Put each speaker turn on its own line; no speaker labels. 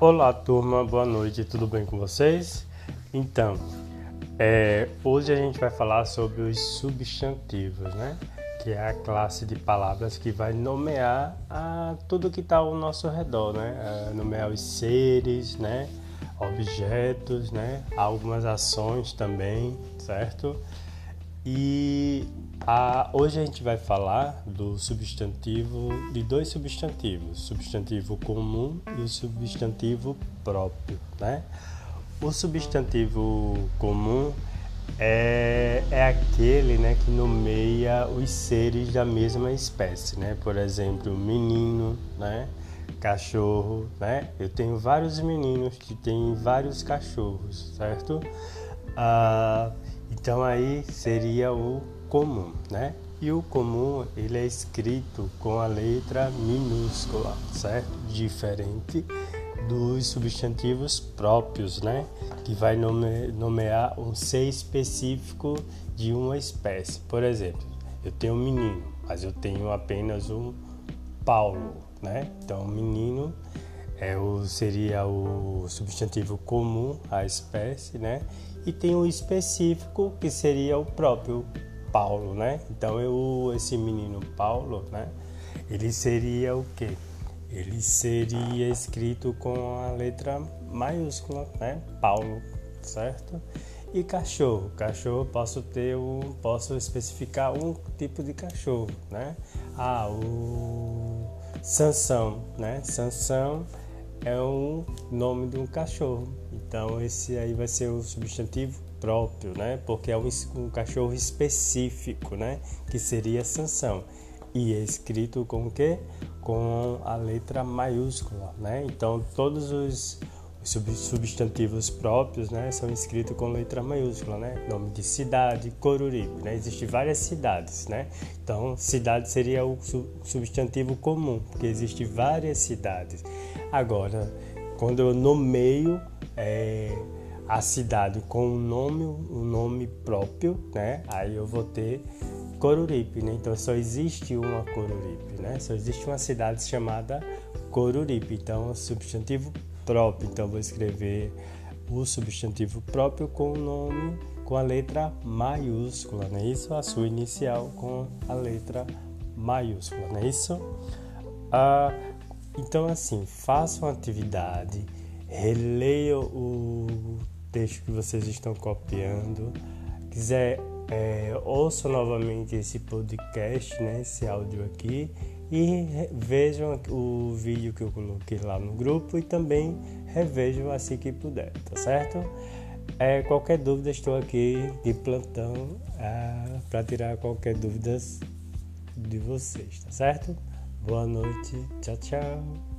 Olá, turma, boa noite, tudo bem com vocês? Então, é, hoje a gente vai falar sobre os substantivos, né? Que é a classe de palavras que vai nomear a, tudo que está ao nosso redor, né? É, nomear os seres, né? Objetos, né? Algumas ações também, certo? E a, hoje a gente vai falar do substantivo, de dois substantivos, substantivo comum e o substantivo próprio, né? O substantivo comum é, é aquele né, que nomeia os seres da mesma espécie, né? Por exemplo, menino, né? cachorro, né? Eu tenho vários meninos que têm vários cachorros, certo? Ah, então aí seria o comum, né? E o comum ele é escrito com a letra minúscula, certo? Diferente dos substantivos próprios, né? Que vai nome, nomear um ser específico de uma espécie. Por exemplo, eu tenho um menino, mas eu tenho apenas um Paulo, né? Então, menino é o, seria o substantivo comum à espécie, né? E tem o específico que seria o próprio Paulo, né? Então eu, esse menino Paulo, né? Ele seria o quê? Ele seria escrito com a letra maiúscula, né? Paulo, certo? E cachorro, cachorro posso ter um, posso especificar um tipo de cachorro, né? Ah, o Sansão, né? Sansão é o nome de um cachorro. Então esse aí vai ser o substantivo próprio, né? Porque é um, um cachorro específico, né? Que seria Sansão. E é escrito com o quê? Com a letra maiúscula, né? Então todos os substantivos próprios, né, são escritos com letra maiúscula, né? Nome de cidade, Coruripe, né? Existem várias cidades, né? Então, cidade seria o substantivo comum, porque existem várias cidades. Agora, quando eu nomeio é, a cidade com um nome, um nome próprio, né? Aí eu vou ter Coruripe, né? Então só existe uma Coruripe, né? Só existe uma cidade chamada Coruripe. Então, substantivo próprio. Então vou escrever o substantivo próprio com o nome com a letra maiúscula, não é isso? A sua inicial com a letra maiúscula, não é isso? Ah, então assim, faça uma atividade, releia o texto que vocês estão copiando, quiser é, ouça novamente esse podcast, né, esse áudio aqui e vejam o vídeo que eu coloquei lá no grupo e também revejam assim que puder, tá certo? É, qualquer dúvida, estou aqui de plantão é, para tirar qualquer dúvida de vocês, tá certo? Boa noite, tchau, tchau.